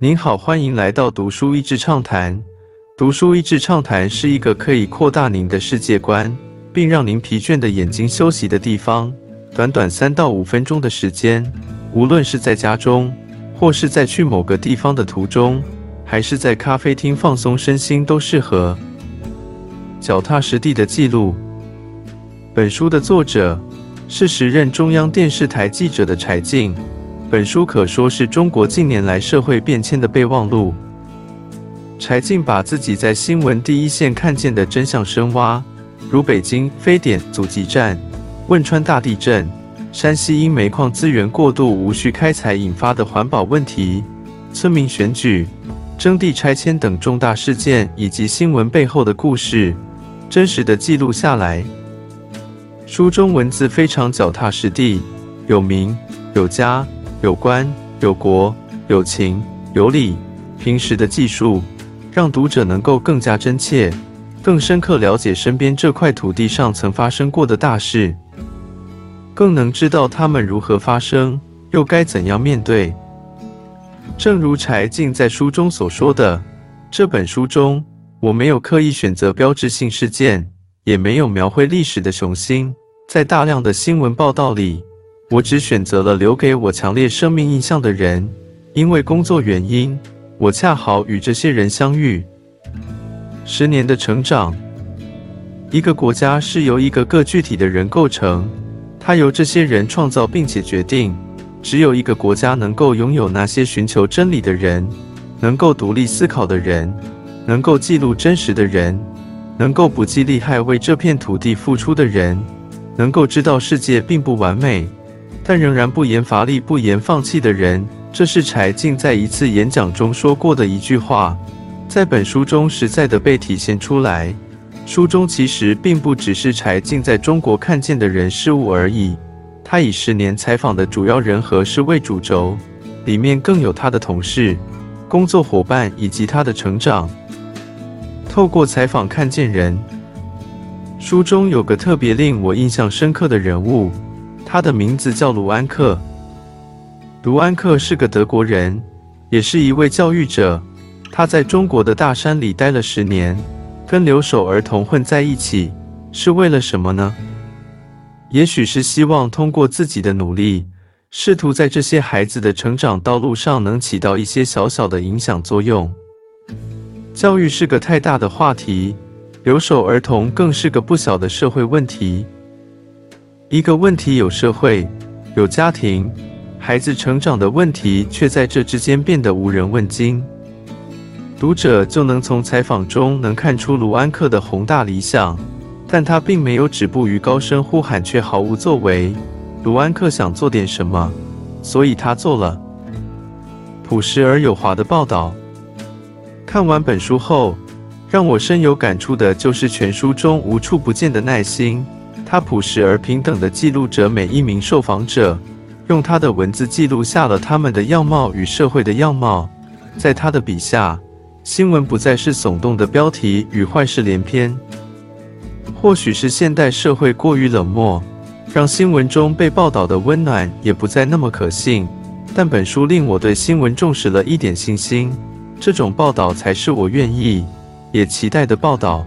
您好，欢迎来到读书益智畅谈。读书益智畅谈是一个可以扩大您的世界观，并让您疲倦的眼睛休息的地方。短短三到五分钟的时间，无论是在家中，或是在去某个地方的途中，还是在咖啡厅放松身心，都适合。脚踏实地的记录。本书的作者是时任中央电视台记者的柴静。本书可说是中国近年来社会变迁的备忘录。柴静把自己在新闻第一线看见的真相深挖，如北京非典阻击战、汶川大地震、山西因煤矿资源过度无序开采引发的环保问题、村民选举、征地拆迁等重大事件，以及新闻背后的故事，真实的记录下来。书中文字非常脚踏实地，有名有家。有关有国有情有理，平时的技术，让读者能够更加真切、更深刻了解身边这块土地上曾发生过的大事，更能知道它们如何发生，又该怎样面对。正如柴静在书中所说的，这本书中我没有刻意选择标志性事件，也没有描绘历史的雄心，在大量的新闻报道里。我只选择了留给我强烈生命印象的人，因为工作原因，我恰好与这些人相遇。十年的成长，一个国家是由一个个具体的人构成，它由这些人创造并且决定。只有一个国家能够拥有那些寻求真理的人，能够独立思考的人，能够记录真实的人，能够不计利害为这片土地付出的人，能够知道世界并不完美。但仍然不言乏力、不言放弃的人，这是柴静在一次演讲中说过的一句话，在本书中实在的被体现出来。书中其实并不只是柴静在中国看见的人事物而已，他以十年采访的主要人和事为主轴，里面更有他的同事、工作伙伴以及他的成长。透过采访看见人，书中有个特别令我印象深刻的人物。他的名字叫卢安克。卢安克是个德国人，也是一位教育者。他在中国的大山里待了十年，跟留守儿童混在一起，是为了什么呢？也许是希望通过自己的努力，试图在这些孩子的成长道路上能起到一些小小的影响作用。教育是个太大的话题，留守儿童更是个不小的社会问题。一个问题有社会，有家庭，孩子成长的问题却在这之间变得无人问津。读者就能从采访中能看出卢安克的宏大理想，但他并没有止步于高声呼喊却毫无作为。卢安克想做点什么，所以他做了朴实而有华的报道。看完本书后，让我深有感触的就是全书中无处不见的耐心。他朴实而平等地记录着每一名受访者，用他的文字记录下了他们的样貌与社会的样貌。在他的笔下，新闻不再是耸动的标题与坏事连篇。或许是现代社会过于冷漠，让新闻中被报道的温暖也不再那么可信。但本书令我对新闻重视了一点信心。这种报道才是我愿意也期待的报道。